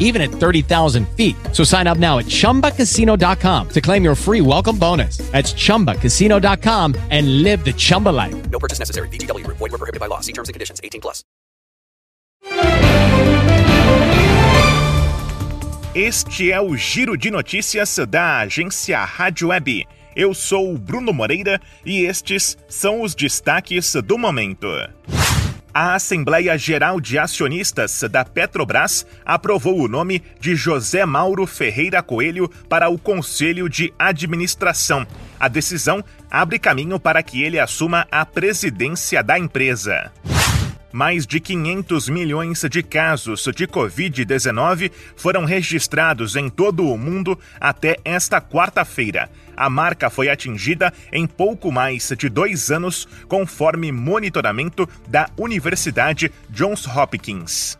even at 30,000 feet. So sign up now at chumbacasino.com to claim your free welcome bonus. That's chumbacasino.com and live the Chumba life. No purchase necessary. VGW Group. Void were prohibited by law. See terms and conditions. 18 plus. Este é o Giro de Notícias da agência Rádio Web. Eu sou o Bruno Moreira e estes são os destaques do momento. A Assembleia Geral de Acionistas da Petrobras aprovou o nome de José Mauro Ferreira Coelho para o Conselho de Administração. A decisão abre caminho para que ele assuma a presidência da empresa. Mais de 500 milhões de casos de Covid-19 foram registrados em todo o mundo até esta quarta-feira. A marca foi atingida em pouco mais de dois anos, conforme monitoramento da Universidade Johns Hopkins.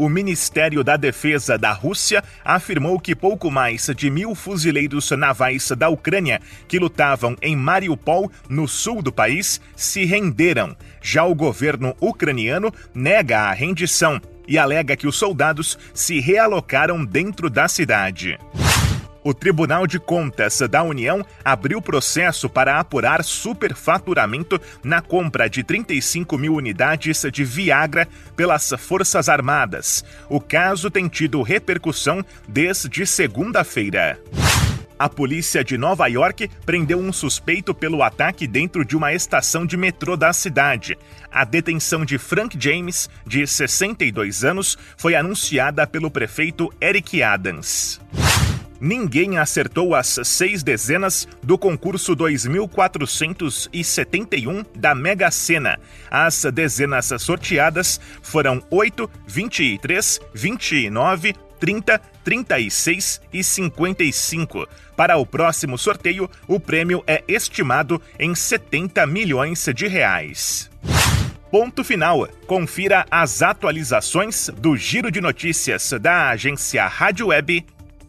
O Ministério da Defesa da Rússia afirmou que pouco mais de mil fuzileiros navais da Ucrânia que lutavam em Mariupol, no sul do país, se renderam. Já o governo ucraniano nega a rendição e alega que os soldados se realocaram dentro da cidade. O Tribunal de Contas da União abriu processo para apurar superfaturamento na compra de 35 mil unidades de Viagra pelas Forças Armadas. O caso tem tido repercussão desde segunda-feira. A polícia de Nova York prendeu um suspeito pelo ataque dentro de uma estação de metrô da cidade. A detenção de Frank James, de 62 anos, foi anunciada pelo prefeito Eric Adams. Ninguém acertou as seis dezenas do concurso 2471 da Mega Sena. As dezenas sorteadas foram 8, 23, 29, 30, 36 e 55. Para o próximo sorteio, o prêmio é estimado em 70 milhões de reais. Ponto final. Confira as atualizações do Giro de Notícias da agência Rádio Web